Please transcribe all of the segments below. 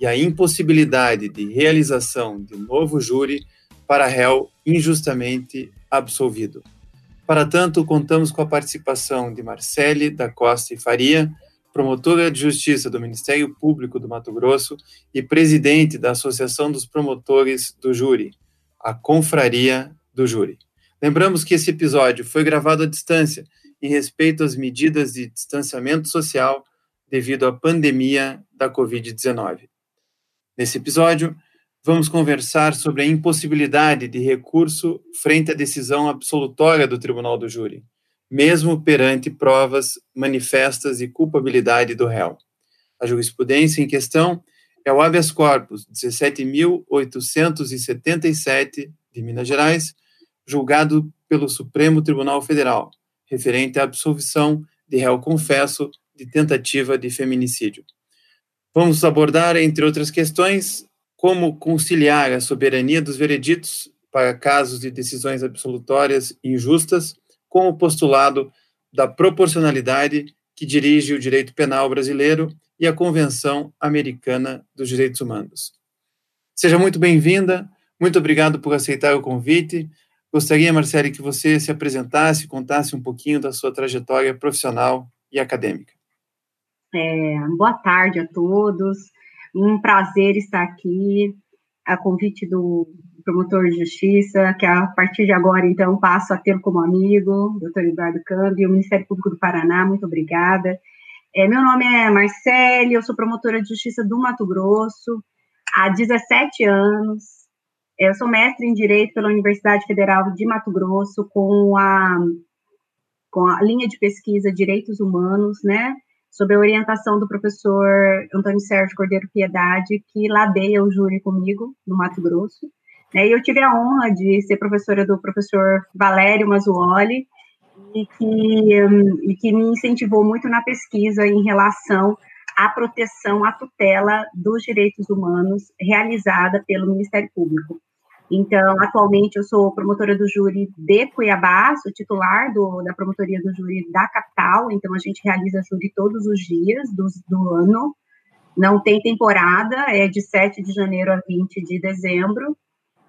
e a impossibilidade de realização de novo júri para réu injustamente absolvido. Para tanto, contamos com a participação de Marcele da Costa e Faria, promotora de justiça do Ministério Público do Mato Grosso e presidente da Associação dos Promotores do Júri, a Confraria do Júri. Lembramos que esse episódio foi gravado à distância em respeito às medidas de distanciamento social devido à pandemia da Covid-19. Nesse episódio, vamos conversar sobre a impossibilidade de recurso frente à decisão absolutória do Tribunal do Júri, mesmo perante provas manifestas de culpabilidade do réu. A jurisprudência em questão é o habeas corpus 17.877 de Minas Gerais, julgado pelo Supremo Tribunal Federal, referente à absolvição de réu confesso de tentativa de feminicídio. Vamos abordar, entre outras questões, como conciliar a soberania dos vereditos para casos de decisões absolutórias injustas com o postulado da proporcionalidade que dirige o direito penal brasileiro e a Convenção Americana dos Direitos Humanos. Seja muito bem-vinda, muito obrigado por aceitar o convite. Gostaria, Marcele, que você se apresentasse, contasse um pouquinho da sua trajetória profissional e acadêmica. É, boa tarde a todos. Um prazer estar aqui a convite do promotor de justiça, que a partir de agora, então, passo a tê-lo como amigo, doutor Eduardo Câmbio, o Ministério Público do Paraná, muito obrigada. É, meu nome é Marcele, eu sou promotora de justiça do Mato Grosso há 17 anos. Eu sou mestre em Direito pela Universidade Federal de Mato Grosso, com a, com a linha de pesquisa Direitos Humanos, né? Sob a orientação do professor Antônio Sérgio Cordeiro Piedade, que ladeia o júri comigo no Mato Grosso. Né, e eu tive a honra de ser professora do professor Valério Mazzuoli, e que, um, e que me incentivou muito na pesquisa em relação à proteção, à tutela dos direitos humanos realizada pelo Ministério Público. Então, atualmente eu sou promotora do júri de Cuiabá, sou titular do, da promotoria do júri da capital, então a gente realiza júri todos os dias do, do ano. Não tem temporada, é de 7 de janeiro a 20 de dezembro.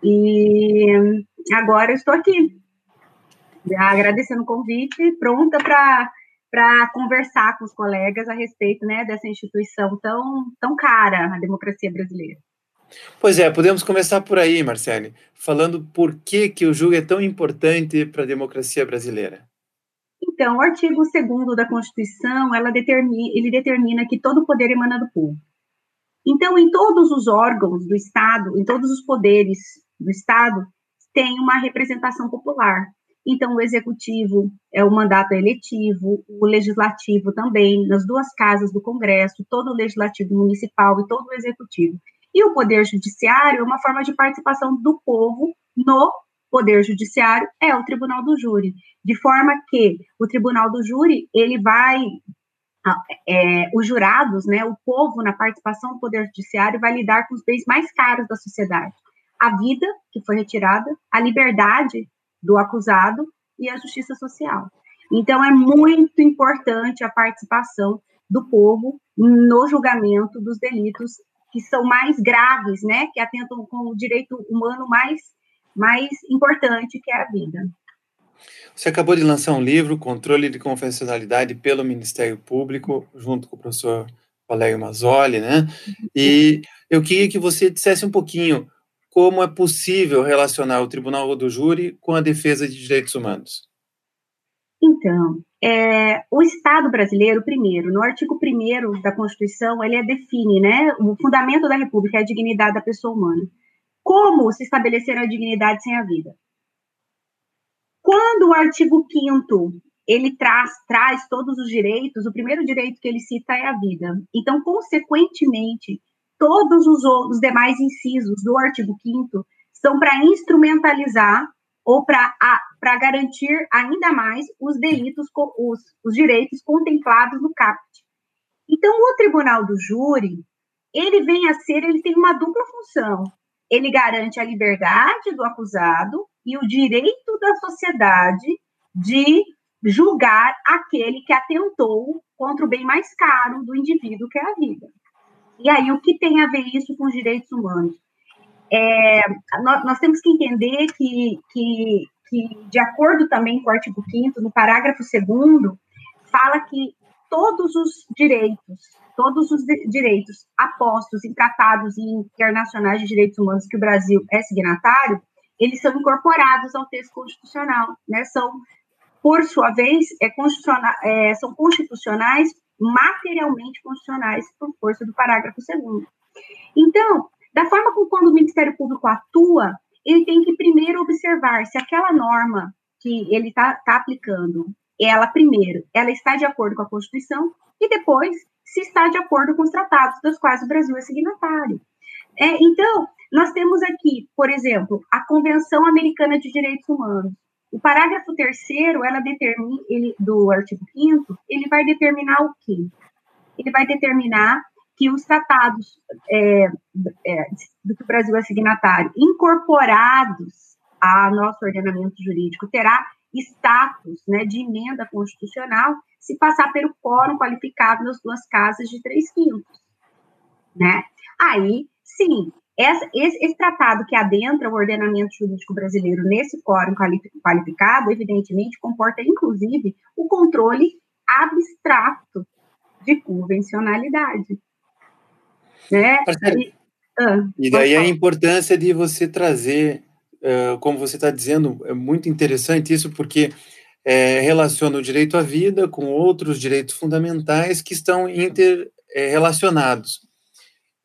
E agora eu estou aqui, agradecendo o convite, pronta para conversar com os colegas a respeito né, dessa instituição tão, tão cara, a democracia brasileira. Pois é, podemos começar por aí, Marcele, falando por que, que o júri é tão importante para a democracia brasileira. Então, o artigo 2 da Constituição, determina, ele determina que todo poder emana do povo. Então, em todos os órgãos do Estado, em todos os poderes do Estado, tem uma representação popular. Então, o executivo é o mandato eletivo, o legislativo também, nas duas casas do Congresso, todo o legislativo municipal e todo o executivo. E o poder judiciário é uma forma de participação do povo no poder judiciário, é o tribunal do júri, de forma que o tribunal do júri, ele vai é, os jurados, né, o povo na participação do poder judiciário vai lidar com os bens mais caros da sociedade, a vida que foi retirada, a liberdade do acusado e a justiça social. Então é muito importante a participação do povo no julgamento dos delitos que são mais graves, né, que atentam com o direito humano mais, mais importante, que é a vida. Você acabou de lançar um livro, Controle de Confessionalidade pelo Ministério Público, junto com o professor Valério Mazzoli, né? E eu queria que você dissesse um pouquinho como é possível relacionar o Tribunal do Júri com a defesa de direitos humanos. Então, é, o Estado brasileiro, primeiro, no artigo 1 da Constituição, ele define, né, o fundamento da República é a dignidade da pessoa humana. Como se estabelecer a dignidade sem a vida? Quando o artigo 5 ele traz, traz todos os direitos, o primeiro direito que ele cita é a vida. Então, consequentemente, todos os, os demais incisos do artigo 5 são para instrumentalizar ou para garantir ainda mais os delitos, os, os direitos contemplados no CAPT. Então, o tribunal do júri, ele vem a ser, ele tem uma dupla função. Ele garante a liberdade do acusado e o direito da sociedade de julgar aquele que atentou contra o bem mais caro do indivíduo, que é a vida. E aí, o que tem a ver isso com os direitos humanos? É, nós, nós, temos que entender que, que, que, de acordo também com o artigo 5 no parágrafo 2 fala que todos os direitos, todos os direitos apostos em tratados internacionais de direitos humanos que o Brasil é signatário, eles são incorporados ao texto constitucional, né? São, por sua vez, é constitucional, é, são constitucionais, materialmente constitucionais, por força do parágrafo 2 Então, da forma como quando o Ministério Público atua, ele tem que primeiro observar se aquela norma que ele está tá aplicando, ela primeiro, ela está de acordo com a Constituição e depois se está de acordo com os tratados dos quais o Brasil é signatário. É, então, nós temos aqui, por exemplo, a Convenção Americana de Direitos Humanos. O parágrafo terceiro, ela determina, ele, do artigo 5 ele vai determinar o quê? Ele vai determinar que os tratados é, é, do que o Brasil é signatário, incorporados ao nosso ordenamento jurídico, terá status né, de emenda constitucional se passar pelo quórum qualificado nas duas casas de três quintos. Né? Aí, sim, esse, esse, tratado que adentra o ordenamento jurídico brasileiro nesse quórum qualificado, evidentemente, comporta, inclusive, o controle abstrato de convencionalidade. Né? E, ah, e daí a importância de você trazer, uh, como você está dizendo, é muito interessante isso, porque é, relaciona o direito à vida com outros direitos fundamentais que estão interrelacionados.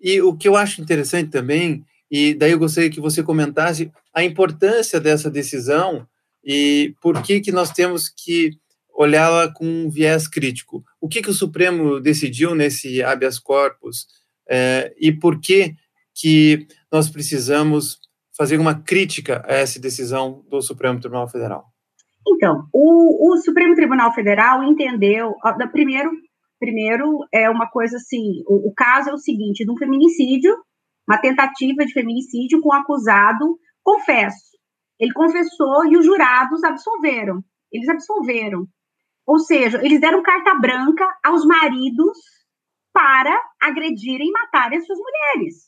E o que eu acho interessante também, e daí eu gostaria que você comentasse a importância dessa decisão e por que, que nós temos que olhá-la com um viés crítico. O que, que o Supremo decidiu nesse habeas corpus é, e por que, que nós precisamos fazer uma crítica a essa decisão do Supremo Tribunal Federal? Então, o, o Supremo Tribunal Federal entendeu, primeiro, primeiro é uma coisa assim, o, o caso é o seguinte, de um feminicídio, uma tentativa de feminicídio com o acusado confesso. Ele confessou e os jurados absolveram. Eles absolveram. Ou seja, eles deram carta branca aos maridos para agredirem e matarem as suas mulheres.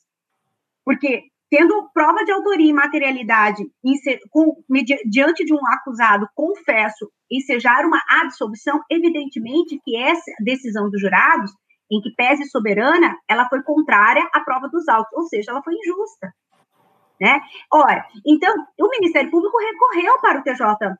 Porque, tendo prova de autoria e materialidade com, diante de um acusado, confesso, ensejar uma absolvição, evidentemente que essa decisão dos jurados, em que pese soberana, ela foi contrária à prova dos autos, ou seja, ela foi injusta. Né? Ora, então, o Ministério Público recorreu para o TJ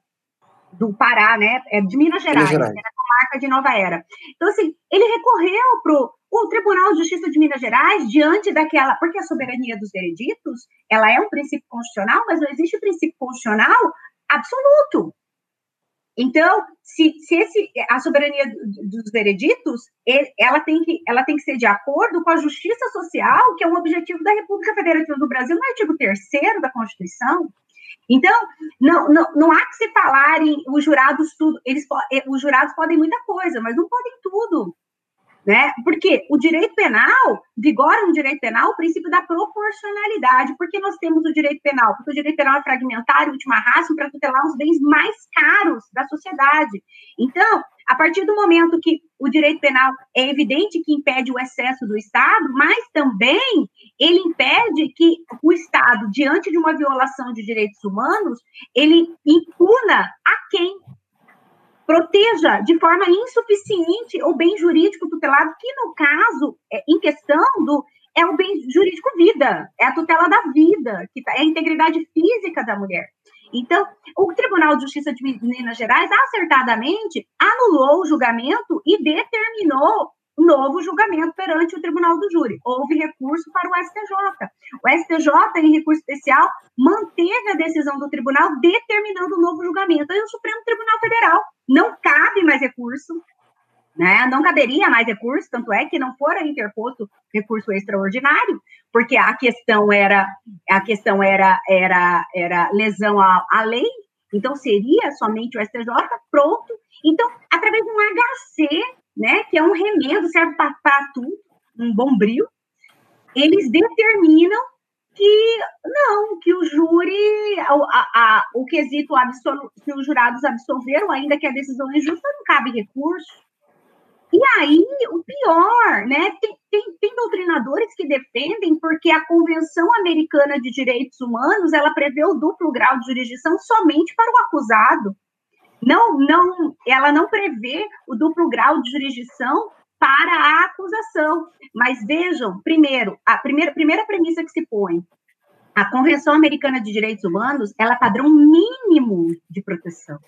do Pará, né, é de Minas Gerais, Minas Gerais. Né, na comarca de Nova Era. Então, assim, ele recorreu para o Tribunal de Justiça de Minas Gerais, diante daquela, porque a soberania dos vereditos, ela é um princípio constitucional, mas não existe princípio constitucional absoluto. Então, se, se esse, a soberania dos vereditos, ela tem, que, ela tem que ser de acordo com a justiça social, que é um objetivo da República Federativa do Brasil, no artigo 3 da Constituição. Então, não, não, não há que se falarem os jurados tudo, eles, os jurados podem muita coisa, mas não podem tudo né? Porque o direito penal, vigora no direito penal o princípio da proporcionalidade. Por que nós temos o direito penal? Porque o direito penal é fragmentário, última raça, para tutelar os bens mais caros da sociedade. Então, a partir do momento que o direito penal é evidente que impede o excesso do Estado, mas também ele impede que o Estado, diante de uma violação de direitos humanos, ele impuna a quem proteja de forma insuficiente o bem jurídico tutelado, que no caso, é, em questão do é o bem jurídico vida, é a tutela da vida, que tá, é a integridade física da mulher. Então, o Tribunal de Justiça de Minas Gerais acertadamente anulou o julgamento e determinou novo julgamento perante o Tribunal do Júri. Houve recurso para o STJ. O STJ, em recurso especial, manteve a decisão do tribunal determinando o novo julgamento. Aí o Supremo Tribunal Federal não cabe mais recurso, né? Não caberia mais recurso, tanto é que não fora interposto recurso extraordinário, porque a questão era a questão era era era lesão à, à lei, então seria somente o STJ pronto. Então, através de um HC, né, que é um remendo, serve para tudo, um bombril, eles determinam que não, que o júri, a, a, o quesito absoluto, que os jurados absolveram, ainda que a decisão é injusta, não cabe recurso. E aí, o pior, né? Tem, tem, tem, doutrinadores que defendem porque a Convenção Americana de Direitos Humanos ela prevê o duplo grau de jurisdição somente para o acusado. Não, não, ela não prevê o duplo grau de jurisdição para a acusação. Mas vejam, primeiro, a primeira, primeira premissa que se põe, a Convenção Americana de Direitos Humanos, ela é padrão mínimo de proteção.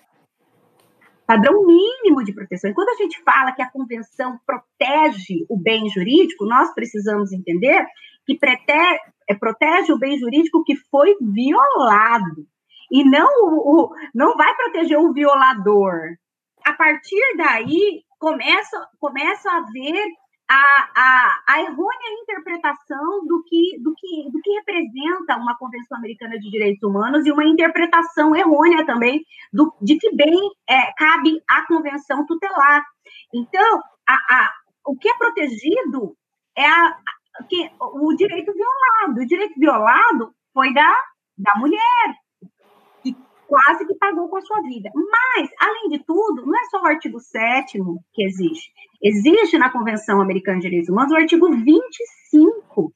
Padrão mínimo de proteção. E quando a gente fala que a convenção protege o bem jurídico, nós precisamos entender que é, protege o bem jurídico que foi violado. E não, o, não vai proteger o violador. A partir daí, começa, começa a haver a, a, a, errônea interpretação do que, do, que, do que representa uma Convenção Americana de Direitos Humanos e uma interpretação errônea também do, de que bem é, cabe à Convenção tutelar. Então, a, a, o que é protegido é a, que, o direito violado. O direito violado foi da, da mulher, quase que pagou com a sua vida. Mas, além de tudo, não é só o artigo 7 que existe. Existe na Convenção Americana de Direitos Humanos o artigo 25.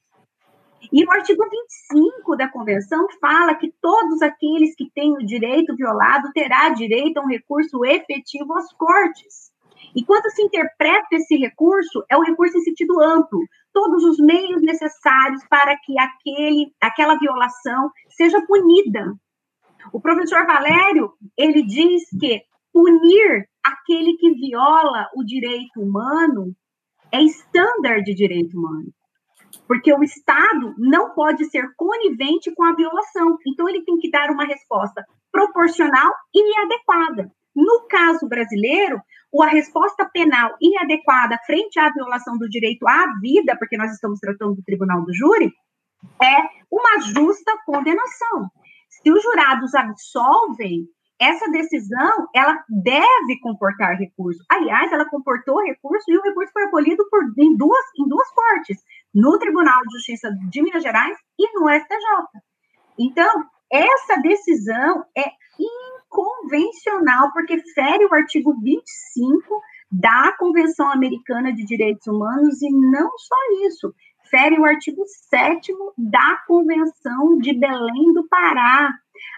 E o artigo 25 da Convenção fala que todos aqueles que têm o direito violado terá direito a um recurso efetivo às cortes. E quando se interpreta esse recurso, é um recurso em sentido amplo, todos os meios necessários para que aquele, aquela violação seja punida, o professor Valério, ele diz que punir aquele que viola o direito humano é estándar de direito humano. Porque o Estado não pode ser conivente com a violação. Então, ele tem que dar uma resposta proporcional e adequada. No caso brasileiro, a resposta penal inadequada frente à violação do direito à vida, porque nós estamos tratando do tribunal do júri, é uma justa condenação. Se os jurados absolvem, essa decisão ela deve comportar recurso. Aliás, ela comportou recurso e o recurso foi acolhido por, em, duas, em duas cortes, no Tribunal de Justiça de Minas Gerais e no STJ. Então, essa decisão é inconvencional, porque fere o artigo 25 da Convenção Americana de Direitos Humanos e não só isso, fere o artigo 7 da Convenção de Belém do Pará.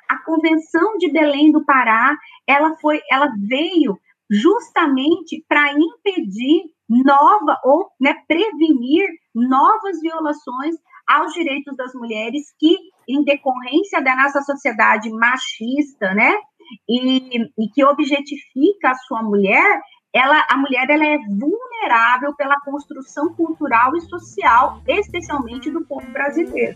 A Convenção de Belém do Pará, ela foi, ela veio justamente para impedir nova ou né, prevenir novas violações aos direitos das mulheres que, em decorrência da nossa sociedade machista, né, e, e que objetifica a sua mulher, ela, a mulher ela é vulnerável pela construção cultural e social, especialmente do povo brasileiro.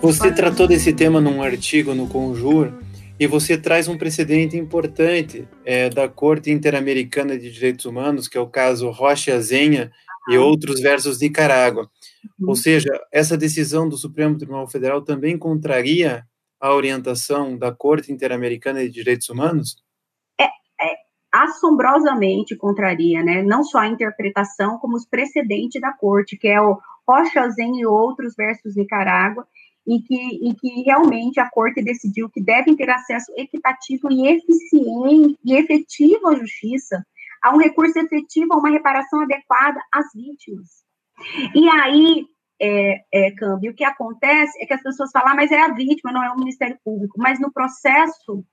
Você tratou desse tema num artigo no Conjur e você traz um precedente importante é, da Corte Interamericana de Direitos Humanos, que é o caso Rocha Zenha e outros versus Nicarágua. Uhum. Ou seja, essa decisão do Supremo Tribunal Federal também contraria a orientação da Corte Interamericana de Direitos Humanos? É, é assombrosamente contraria, né? Não só a interpretação, como os precedentes da Corte, que é o Rocha Zenha e outros versus Nicarágua, e que, e que realmente a Corte decidiu que devem ter acesso equitativo e eficiente e efetivo à justiça, a um recurso efetivo, a uma reparação adequada às vítimas. E aí, é, é, Câmbio, o que acontece é que as pessoas falam, ah, mas é a vítima, não é o Ministério Público. Mas no processo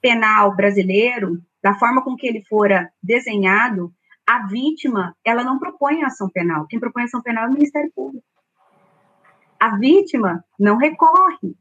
penal brasileiro, da forma com que ele fora desenhado, a vítima, ela não propõe ação penal. Quem propõe ação penal é o Ministério Público a vítima não recorre.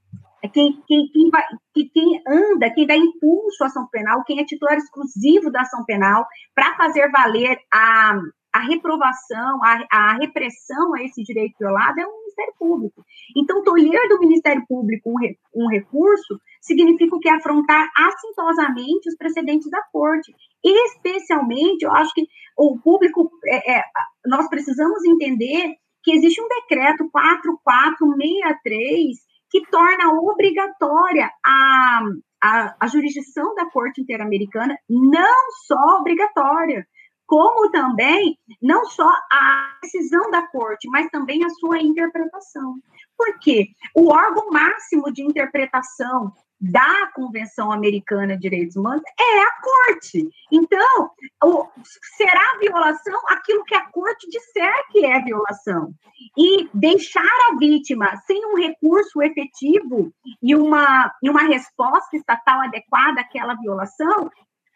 É quem, quem, quem, vai, quem anda, quem dá impulso à ação penal, quem é titular exclusivo da ação penal para fazer valer a, a reprovação, a, a, repressão a esse direito violado é o Ministério Público. Então, tolher do Ministério Público um, um recurso significa que afrontar assintosamente os precedentes da Corte. Especialmente, eu acho que o público, é, é, nós precisamos entender que existe um decreto 4463 que torna obrigatória a, a, a jurisdição da Corte Interamericana, não só obrigatória, como também não só a decisão da corte, mas também a sua interpretação. Por quê? O órgão máximo de interpretação da Convenção Americana de Direitos Humanos é a corte. Então, o, será violação aquilo que a corte disser que é violação. E deixar a vítima sem um recurso efetivo e uma, e uma resposta estatal adequada àquela violação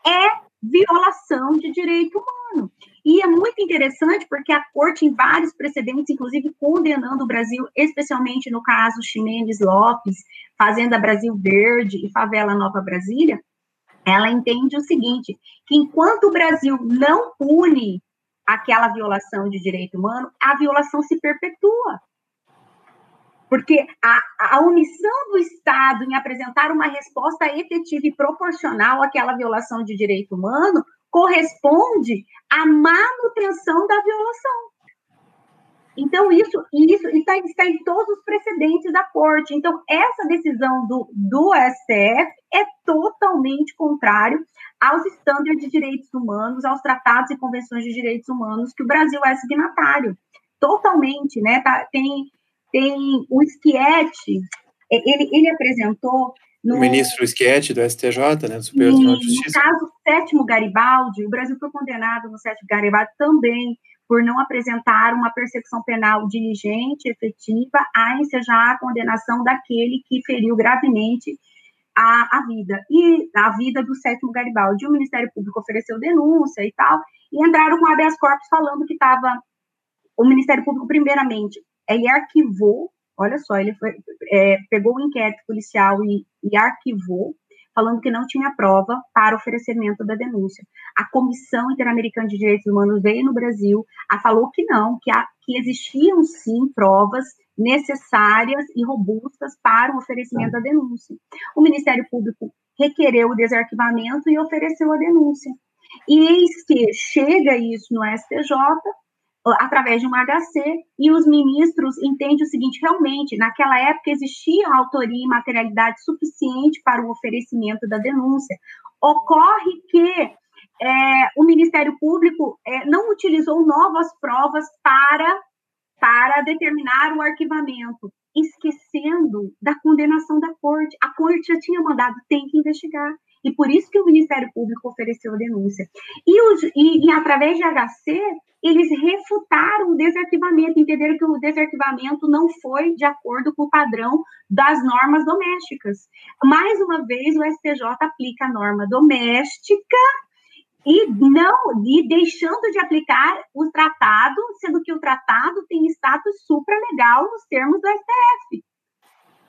é violação de direito humano. E é muito interessante porque a corte, em vários precedentes, inclusive condenando o Brasil, especialmente no caso Ximenes Lopes, Fazenda Brasil Verde e Favela Nova Brasília, ela entende o seguinte: que enquanto o Brasil não pune aquela violação de direito humano, a violação se perpetua. Porque a, a omissão do Estado em apresentar uma resposta efetiva e proporcional àquela violação de direito humano corresponde à manutenção da violação. Então, isso, isso está, está, em todos os precedentes da corte. Então, essa decisão do, do STF é totalmente contrário aos estándares de direitos humanos, aos tratados e convenções de direitos humanos que o Brasil é signatário. Totalmente, né? Tá, tem tem o Schietti, é, ele, ele apresentou. No, o ministro Schietti, do STJ, né, do Superior Tribunal de Justiça. No caso, sétimo Garibaldi, o Brasil foi condenado no sétimo Garibaldi também por não apresentar uma persecução penal diligente, efetiva, a ensejar a condenação daquele que feriu gravemente a, a vida, e a vida do sétimo Garibaldi. O Ministério Público ofereceu denúncia e tal, e entraram com habeas corpus falando que estava o Ministério Público, primeiramente, ele arquivou, olha só, ele foi, é, pegou o inquérito policial e, e arquivou, falando que não tinha prova para oferecimento da denúncia. A Comissão Interamericana de Direitos Humanos veio no Brasil, a falou que não, que, a, que existiam sim provas necessárias e robustas para o oferecimento da denúncia. O Ministério Público requereu o desarquivamento e ofereceu a denúncia. E eis que chega isso no STJ, através de um HC, e os ministros entendem o seguinte: realmente, naquela época existia autoria e materialidade suficiente para o oferecimento da denúncia. Ocorre que é, o Ministério Público é, não utilizou novas provas para, para determinar o arquivamento, esquecendo da condenação da corte. A corte já tinha mandado, tem que investigar. E por isso que o Ministério Público ofereceu a denúncia. E, os, e, e através de HC, eles refutaram o desarquivamento, entenderam que o desarquivamento não foi de acordo com o padrão das normas domésticas. Mais uma vez, o STJ aplica a norma doméstica e não e deixando de aplicar o tratado, sendo que o tratado tem status supralegal nos termos do STF.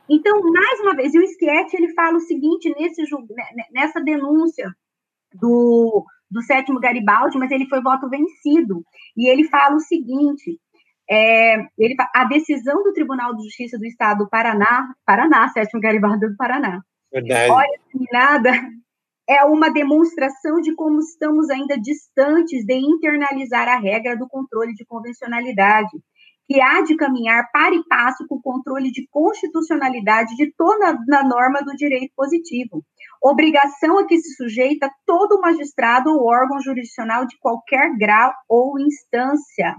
Então, mais uma vez, e o Schietti, ele fala o seguinte nesse, né, né, nessa denúncia do, do sétimo Garibaldi, mas ele foi voto vencido. E ele fala o seguinte: é, ele, a decisão do Tribunal de Justiça do Estado do Paraná, Paraná, sétimo Garibaldi do Paraná, Verdade. olha, nada, é uma demonstração de como estamos ainda distantes de internalizar a regra do controle de convencionalidade que há de caminhar para e passo com o controle de constitucionalidade de toda a norma do direito positivo. Obrigação a que se sujeita todo magistrado ou órgão jurisdicional de qualquer grau ou instância.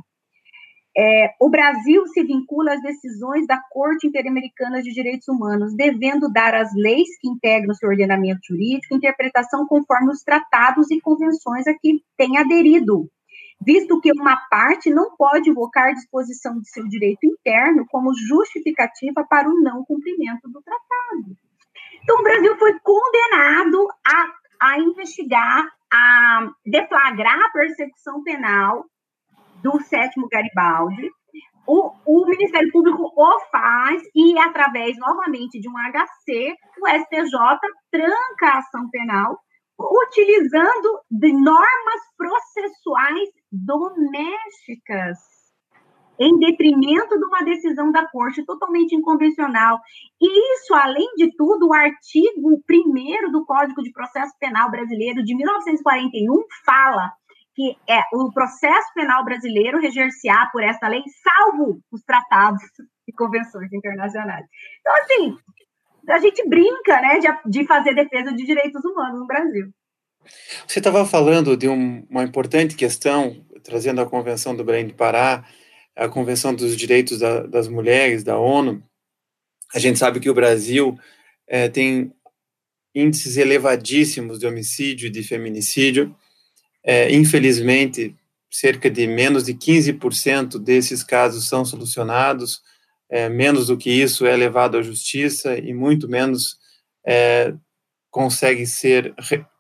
É, o Brasil se vincula às decisões da Corte Interamericana de Direitos Humanos, devendo dar às leis que integram seu ordenamento jurídico interpretação conforme os tratados e convenções a que tem aderido visto que uma parte não pode invocar disposição de seu direito interno como justificativa para o não cumprimento do tratado. Então, o Brasil foi condenado a, a investigar, a deflagrar a persecução penal do sétimo Garibaldi. O, o Ministério Público o faz e, através, novamente, de um HC, o STJ tranca a ação penal utilizando de normas processuais domésticas em detrimento de uma decisão da corte totalmente inconvencional. E isso, além de tudo, o artigo 1 do Código de Processo Penal Brasileiro de 1941 fala que é o processo penal brasileiro reger-se-á por esta lei, salvo os tratados e convenções internacionais. Então, assim, a gente brinca, né, de, de fazer defesa de direitos humanos no Brasil. Você estava falando de um, uma importante questão, trazendo a Convenção do Belém de Pará, a Convenção dos Direitos da, das Mulheres, da ONU. A gente sabe que o Brasil é, tem índices elevadíssimos de homicídio e de feminicídio. É, infelizmente, cerca de menos de 15% desses casos são solucionados, é, menos do que isso é levado à justiça e muito menos é, conseguem, ser,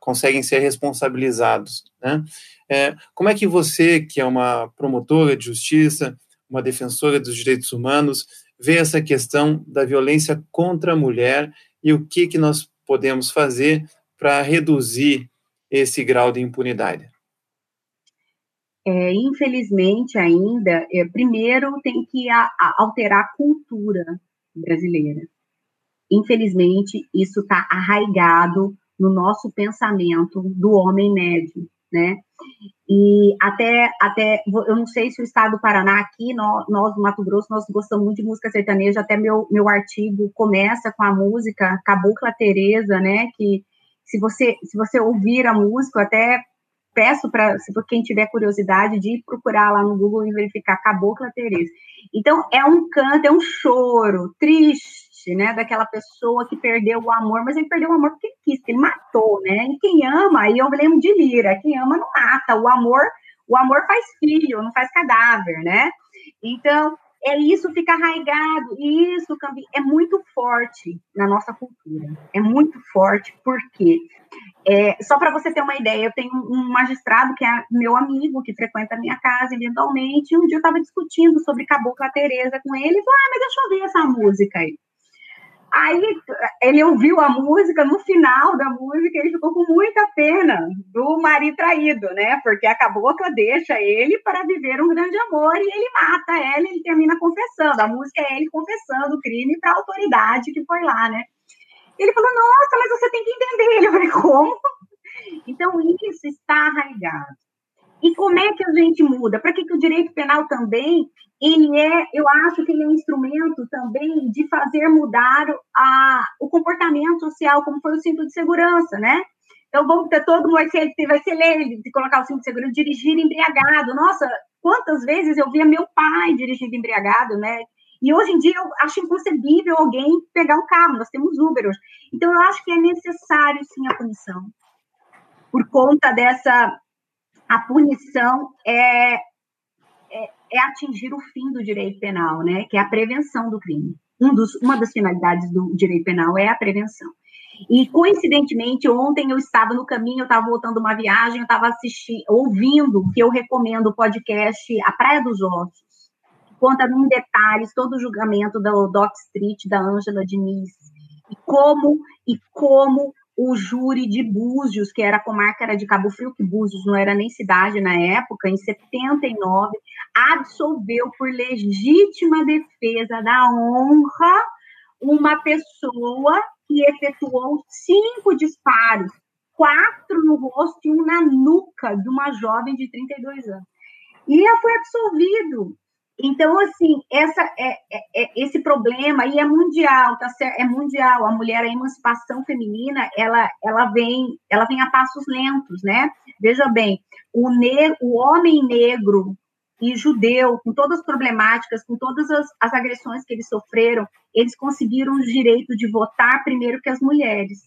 conseguem ser responsabilizados. Né? É, como é que você, que é uma promotora de justiça, uma defensora dos direitos humanos, vê essa questão da violência contra a mulher e o que, que nós podemos fazer para reduzir esse grau de impunidade? É, infelizmente, ainda, é, primeiro tem que a, a alterar a cultura brasileira. Infelizmente, isso está arraigado no nosso pensamento do homem médio, né? E até, até, eu não sei se o estado do Paraná aqui, nós, nós do Mato Grosso, nós gostamos muito de música sertaneja, até meu, meu artigo começa com a música Cabocla Teresa, né? Que se você, se você ouvir a música, até peço para quem tiver curiosidade de procurar lá no Google e verificar Cabocla Teresa. Então é um canto, é um choro triste, né, daquela pessoa que perdeu o amor, mas ele perdeu o amor porque ele quis, ele matou, né? E quem ama, aí eu lembro de Lira, quem ama não mata, o amor, o amor faz filho, não faz cadáver, né? Então, é isso fica arraigado, e isso é muito forte na nossa cultura. É muito forte, porque é, só para você ter uma ideia, eu tenho um magistrado que é meu amigo, que frequenta a minha casa eventualmente, e um dia eu estava discutindo sobre Cabocla Teresa com ele, e falou, ah, mas deixa eu ver essa música aí. Aí ele ouviu a música, no final da música, ele ficou com muita pena do marido traído, né? Porque a cabocla deixa ele para viver um grande amor e ele mata ela e ele termina confessando. A música é ele confessando o crime para a autoridade que foi lá, né? Ele falou, nossa, mas você tem que entender. Eu falei, como? Então, isso está arraigado. E como é que a gente muda? Para que, que o direito penal também, ele é, eu acho que ele é um instrumento também de fazer mudar a, o comportamento social, como foi o cinto de segurança, né? Então, vamos ter todo mundo vai ser, vai ser lei de colocar o cinto de segurança, dirigir embriagado. Nossa, quantas vezes eu via meu pai dirigindo embriagado, né? E hoje em dia eu acho inconcebível alguém pegar um carro, nós temos Uber hoje. Então eu acho que é necessário sim a punição. Por conta dessa a punição é, é, atingir o fim do direito penal, né? Que é a prevenção do crime. Um dos, uma das finalidades do direito penal é a prevenção. E coincidentemente, ontem eu estava no caminho, eu estava voltando uma viagem, eu estava assistindo, ouvindo, que eu recomendo o podcast A Praia dos Ossos conta em detalhes todo o julgamento da Doc Street, da Ângela Diniz, e como, e como o júri de Búzios, que era a comarca era de Cabo Frio, que Búzios não era nem cidade na época, em 79, absolveu por legítima defesa da honra uma pessoa que efetuou cinco disparos, quatro no rosto e um na nuca de uma jovem de 32 anos. E ela foi absolvido. Então, assim, essa, é, é, é, esse problema aí é mundial, tá certo? É mundial. A mulher, a emancipação feminina, ela, ela, vem, ela vem a passos lentos, né? Veja bem, o, ne o homem negro e judeu, com todas as problemáticas, com todas as, as agressões que eles sofreram, eles conseguiram o direito de votar primeiro que as mulheres.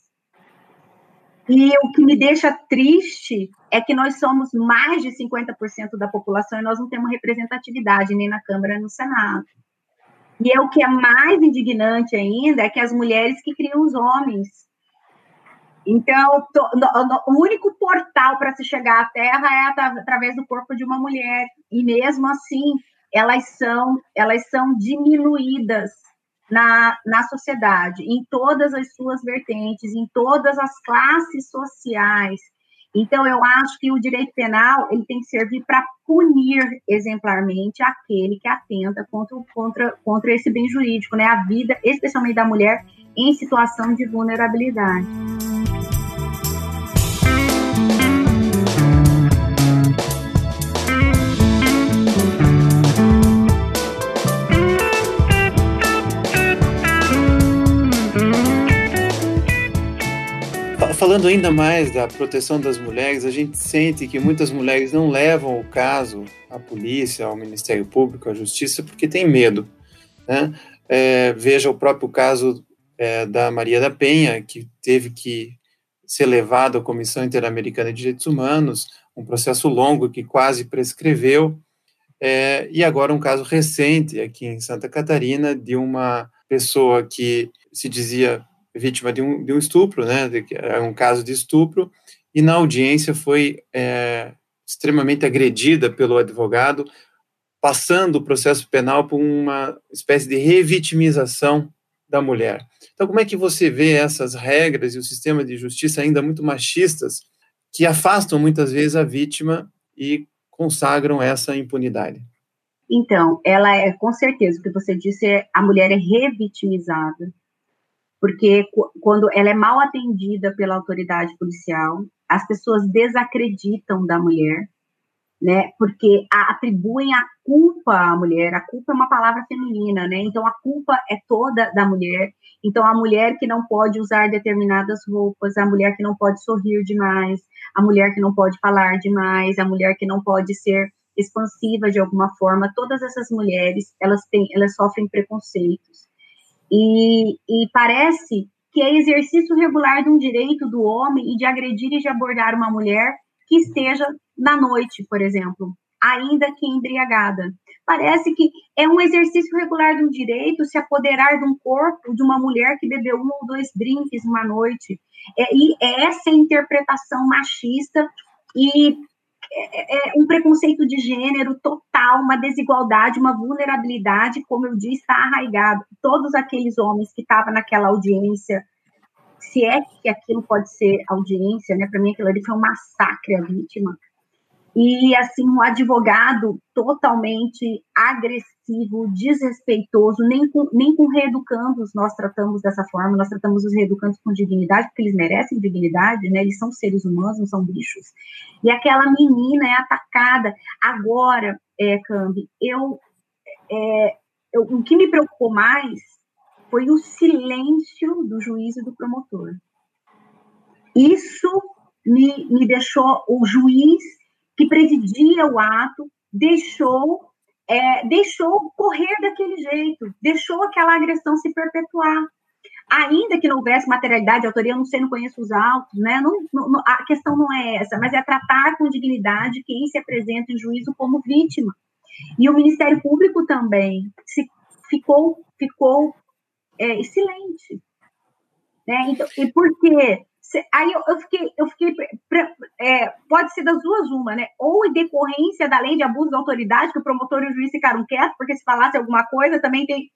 E o que me deixa triste é que nós somos mais de 50% da população e nós não temos representatividade nem na Câmara nem no Senado. E é o que é mais indignante ainda é que as mulheres que criam os homens. Então, o único portal para se chegar à Terra é através do corpo de uma mulher. E mesmo assim, elas são, elas são diminuídas na, na sociedade, em todas as suas vertentes, em todas as classes sociais. Então, eu acho que o direito penal ele tem que servir para punir exemplarmente aquele que atenta contra, contra, contra esse bem jurídico, né? A vida, especialmente da mulher, em situação de vulnerabilidade. Falando ainda mais da proteção das mulheres, a gente sente que muitas mulheres não levam o caso à polícia, ao Ministério Público, à Justiça, porque tem medo. Né? É, veja o próprio caso é, da Maria da Penha, que teve que ser levado à Comissão Interamericana de Direitos Humanos, um processo longo que quase prescreveu, é, e agora um caso recente aqui em Santa Catarina de uma pessoa que se dizia vítima de um, de um estupro, né, é um caso de estupro, e na audiência foi é, extremamente agredida pelo advogado, passando o processo penal por uma espécie de revitimização da mulher. Então, como é que você vê essas regras e o sistema de justiça ainda muito machistas que afastam muitas vezes a vítima e consagram essa impunidade? Então, ela é, com certeza, o que você disse, é, a mulher é revitimizada porque quando ela é mal atendida pela autoridade policial, as pessoas desacreditam da mulher, né? Porque atribuem a culpa à mulher. A culpa é uma palavra feminina, né? Então a culpa é toda da mulher. Então a mulher que não pode usar determinadas roupas, a mulher que não pode sorrir demais, a mulher que não pode falar demais, a mulher que não pode ser expansiva de alguma forma, todas essas mulheres, elas têm, elas sofrem preconceitos. E, e parece que é exercício regular de um direito do homem e de agredir e de abordar uma mulher que esteja na noite, por exemplo, ainda que embriagada. Parece que é um exercício regular de um direito se apoderar de um corpo de uma mulher que bebeu um ou dois drinks uma noite. É, e é essa interpretação machista e é, é, um preconceito de gênero total, uma desigualdade, uma vulnerabilidade, como eu disse, está arraigado. Todos aqueles homens que estavam naquela audiência, se é que aquilo pode ser audiência, né? Para mim aquilo ali foi um massacre à vítima e assim um advogado totalmente agressivo, desrespeitoso, nem com, nem com reeducandos nós tratamos dessa forma, nós tratamos os reeducandos com dignidade, porque eles merecem dignidade, né? Eles são seres humanos, não são bichos. E aquela menina é atacada. Agora, é, Cambi, eu, é, eu, o que me preocupou mais foi o silêncio do juiz e do promotor. Isso me, me deixou o juiz que presidia o ato, deixou é, deixou correr daquele jeito, deixou aquela agressão se perpetuar. Ainda que não houvesse materialidade, autoria, eu não sei, não conheço os autos, né? Não, não, a questão não é essa, mas é tratar com dignidade quem se apresenta em juízo como vítima. E o Ministério Público também se, ficou, ficou é, excelente. Né? Então, e por quê? Aí eu, eu fiquei, eu fiquei é, pode ser das duas uma, né? Ou em decorrência da lei de abuso da autoridade, que o promotor e o juiz ficaram quietos, porque se falasse alguma coisa, também tem.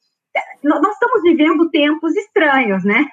Nós estamos vivendo tempos estranhos, né?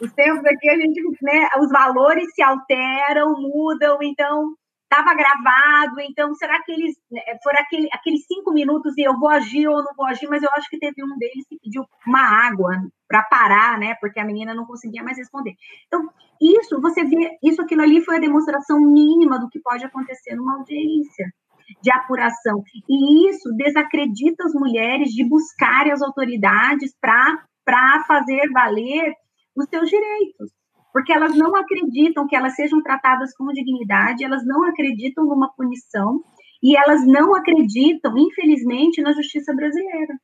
Os tempos aqui a gente, né? Os valores se alteram, mudam, então estava gravado, então será que eles né, foram aquele, aqueles cinco minutos e eu vou agir ou não vou agir, mas eu acho que teve um deles que pediu uma água para parar, né? Porque a menina não conseguia mais responder. Então, isso, você vê, isso aquilo ali foi a demonstração mínima do que pode acontecer numa audiência de apuração. E isso desacredita as mulheres de buscarem as autoridades para fazer valer os seus direitos porque elas não acreditam que elas sejam tratadas com dignidade, elas não acreditam numa punição e elas não acreditam, infelizmente, na justiça brasileira.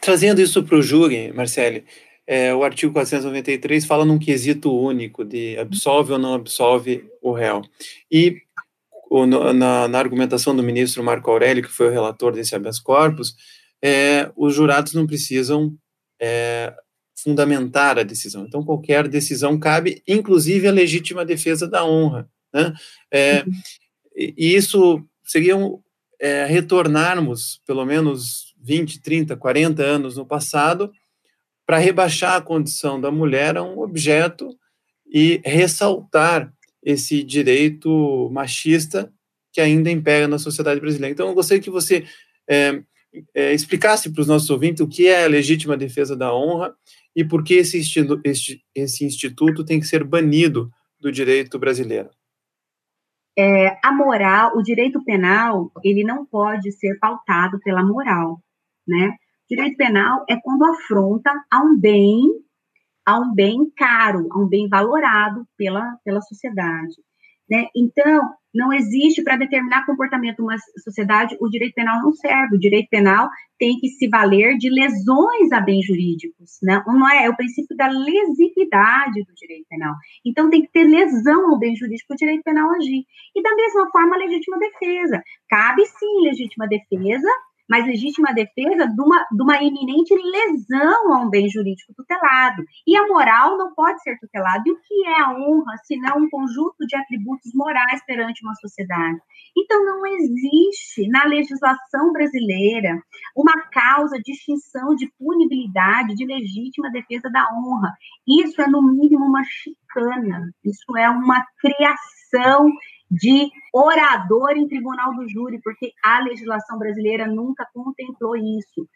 Trazendo isso para o júri, Marcele, é, o artigo 493 fala num quesito único de absolve ou não absolve o réu. E o, na, na, argumentação do ministro Marco Aurélio, que foi o relator desse habeas corpus, é, os jurados não precisam é, fundamentar a decisão. Então, qualquer decisão cabe, inclusive a legítima defesa da honra. Né? É, uhum. E isso seria um, é, retornarmos pelo menos 20, 30, 40 anos no passado para rebaixar a condição da mulher a um objeto e ressaltar esse direito machista que ainda impera na sociedade brasileira. Então, eu gostaria que você é, é, explicasse para os nossos ouvintes o que é a legítima defesa da honra e por que esse, instituto, esse, esse instituto tem que ser banido do direito brasileiro. É, a moral, o direito penal, ele não pode ser pautado pela moral, né? Direito penal é quando afronta a um bem, a um bem caro, a um bem valorado pela, pela sociedade. Né? Então, não existe para determinar comportamento uma sociedade, o direito penal não serve. O direito penal tem que se valer de lesões a bens jurídicos, né? não é? É o princípio da lesividade do direito penal. Então, tem que ter lesão ao bem jurídico para o direito penal agir. E da mesma forma, a legítima defesa. Cabe sim legítima defesa mas legítima defesa de uma, de uma eminente lesão a um bem jurídico tutelado. E a moral não pode ser tutelada. E o que é a honra, se não um conjunto de atributos morais perante uma sociedade? Então, não existe na legislação brasileira uma causa de extinção de punibilidade de legítima defesa da honra. Isso é, no mínimo, uma chicana. Isso é uma criação de orador em tribunal do júri, porque a legislação brasileira nunca contemplou isso.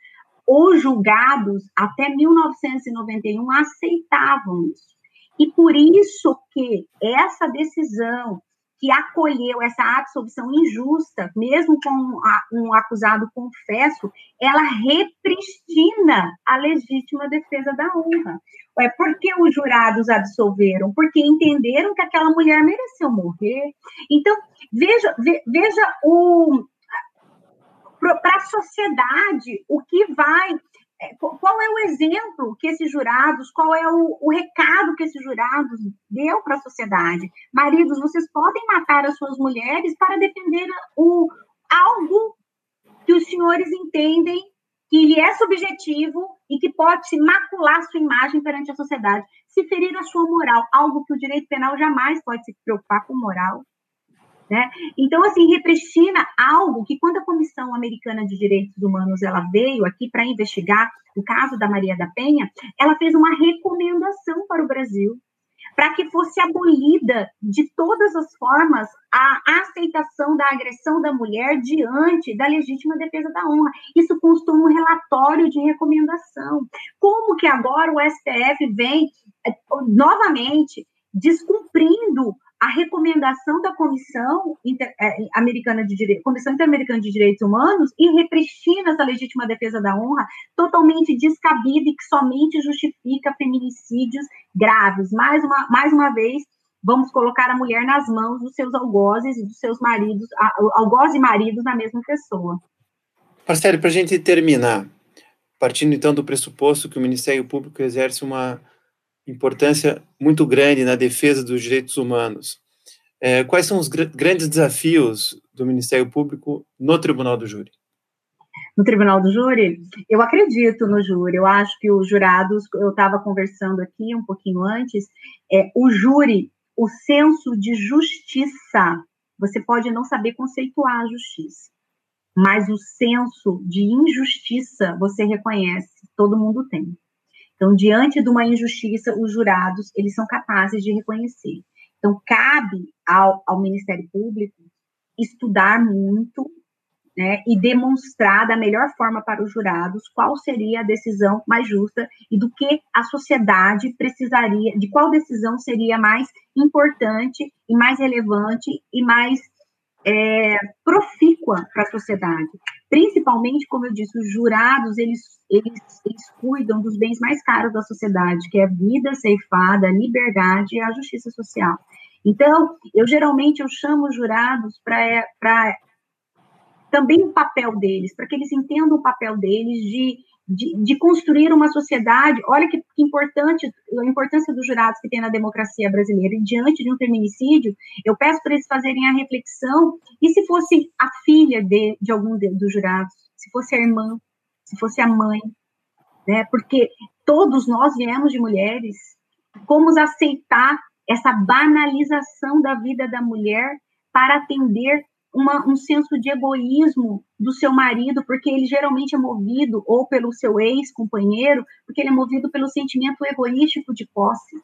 Os julgados, até 1991, aceitavam isso. E por isso que essa decisão que acolheu essa absolvição injusta, mesmo com um acusado confesso, ela repristina a legítima defesa da honra. É porque os jurados absolveram? Porque entenderam que aquela mulher mereceu morrer. Então, veja, veja o para a sociedade o que vai qual é o exemplo que esses jurados, qual é o, o recado que esses jurados deu para a sociedade? Maridos, vocês podem matar as suas mulheres para defender o, algo que os senhores entendem que ele é subjetivo e que pode macular sua imagem perante a sociedade, se ferir a sua moral, algo que o direito penal jamais pode se preocupar com moral. Né? Então, assim, represtina algo que, quando a Comissão Americana de Direitos Humanos ela veio aqui para investigar o caso da Maria da Penha, ela fez uma recomendação para o Brasil para que fosse abolida de todas as formas a aceitação da agressão da mulher diante da legítima defesa da honra. Isso constou um relatório de recomendação. Como que agora o STF vem eh, novamente descumprindo a recomendação da Comissão Inter, é, Americana de Direitos, Comissão Interamericana de Direitos Humanos e repristina essa legítima defesa da honra totalmente descabida e que somente justifica feminicídios graves. Mais uma, mais uma vez, vamos colocar a mulher nas mãos dos seus algozes e dos seus maridos, algoz e maridos na mesma pessoa. Marcelo, para a gente terminar, partindo então do pressuposto que o Ministério Público exerce uma importância muito grande na defesa dos direitos humanos. É, quais são os gr grandes desafios do Ministério Público no Tribunal do Júri? No Tribunal do Júri, eu acredito no júri. Eu acho que os jurados, eu estava conversando aqui um pouquinho antes, é, o júri, o senso de justiça, você pode não saber conceituar a justiça, mas o senso de injustiça você reconhece, todo mundo tem. Então, diante de uma injustiça, os jurados, eles são capazes de reconhecer. Então, cabe ao, ao Ministério Público estudar muito né, e demonstrar da melhor forma para os jurados qual seria a decisão mais justa e do que a sociedade precisaria, de qual decisão seria mais importante e mais relevante e mais é, profícua para a sociedade. Principalmente, como eu disse, os jurados, eles, eles, eles cuidam dos bens mais caros da sociedade, que é a vida ceifada, a liberdade e a justiça social. Então, eu geralmente eu chamo os jurados para também o papel deles, para que eles entendam o papel deles de de, de, construir uma sociedade. Olha que, importante, a importância dos jurados que tem na democracia brasileira. E diante de um feminicídio, eu peço para eles fazerem a reflexão. E se fosse a filha de, de algum de, dos jurados? Se fosse a irmã? Se fosse a mãe? Né? Porque todos nós viemos de mulheres. Como aceitar essa banalização da vida da mulher para atender uma, um senso de egoísmo do seu marido, porque ele geralmente é movido, ou pelo seu ex-companheiro, porque ele é movido pelo sentimento egoístico de posse.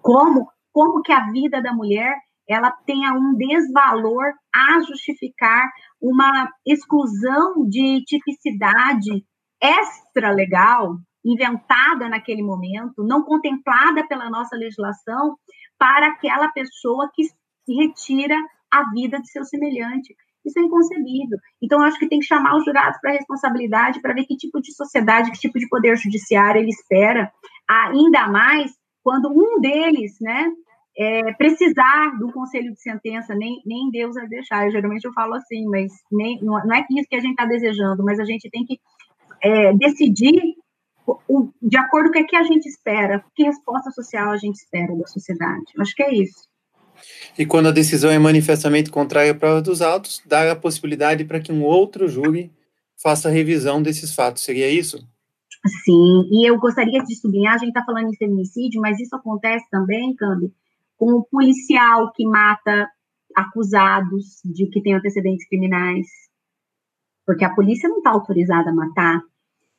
Como, como que a vida da mulher ela tenha um desvalor a justificar uma exclusão de tipicidade extra-legal, inventada naquele momento, não contemplada pela nossa legislação, para aquela pessoa que retira a vida de seu semelhante. Isso é inconcebível. Então, eu acho que tem que chamar os jurados para responsabilidade, para ver que tipo de sociedade, que tipo de poder judiciário ele espera, ainda mais quando um deles, né, é, precisar do conselho de sentença, nem, nem Deus vai deixar. Eu, geralmente eu falo assim, mas nem, não é isso que a gente está desejando, mas a gente tem que é, decidir o, de acordo com o que a gente espera, que resposta social a gente espera da sociedade. Eu acho que é isso. E quando a decisão é manifestamente contrária à prova dos autos, dá a possibilidade para que um outro júri faça a revisão desses fatos. Seria isso? Sim, e eu gostaria de sublinhar, a gente está falando em feminicídio, mas isso acontece também, Cambi, com o policial que mata acusados de que tem antecedentes criminais, porque a polícia não está autorizada a matar.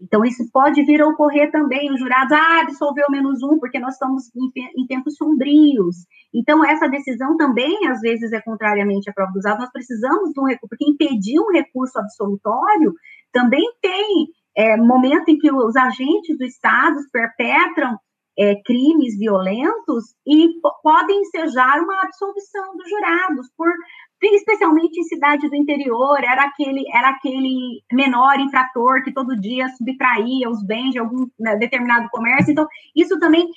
Então, isso pode vir a ocorrer também. Os jurados, ah, absolveu menos um, porque nós estamos em, em, tempos sombrios. Então, essa decisão também, às vezes, é contrariamente à prova dos autos. Nós precisamos de um recurso, porque impedir um recurso absolutório também tem é, momento em que os agentes do Estado perpetram é, crimes violentos e podem ensejar uma absolvição dos jurados, por, especialmente em cidades do interior, era aquele, era aquele menor infrator que todo dia subtraía os bens de algum né, determinado comércio. Então, isso também,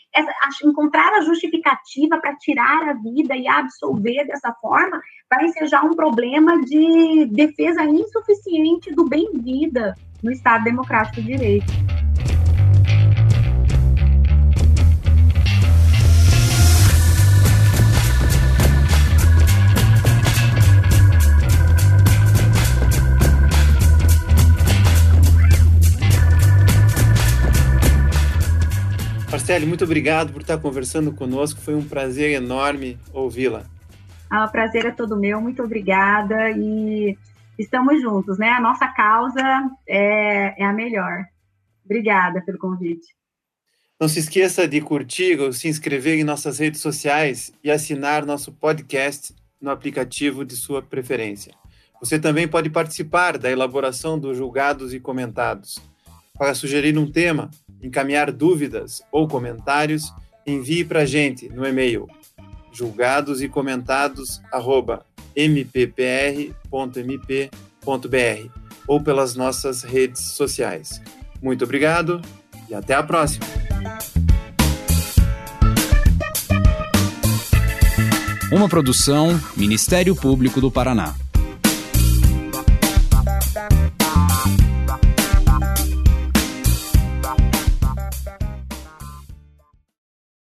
encontrar a justificativa para tirar a vida e absolver dessa forma, vai ensejar um problema de defesa insuficiente do bem-vida no Estado Democrático de Direito. Marcele, muito obrigado por estar conversando conosco. Foi um prazer enorme ouvi-la. Ah, o prazer é todo meu. Muito obrigada e estamos juntos, né? A nossa causa é, é a melhor. Obrigada pelo convite. Não se esqueça de curtir ou se inscrever em nossas redes sociais e assinar nosso podcast no aplicativo de sua preferência. Você também pode participar da elaboração dos julgados e comentados. Para sugerir um tema, encaminhar dúvidas ou comentários, envie para a gente no e-mail julgados e comentados mppr.mp.br ou pelas nossas redes sociais. Muito obrigado e até a próxima! Uma produção Ministério Público do Paraná.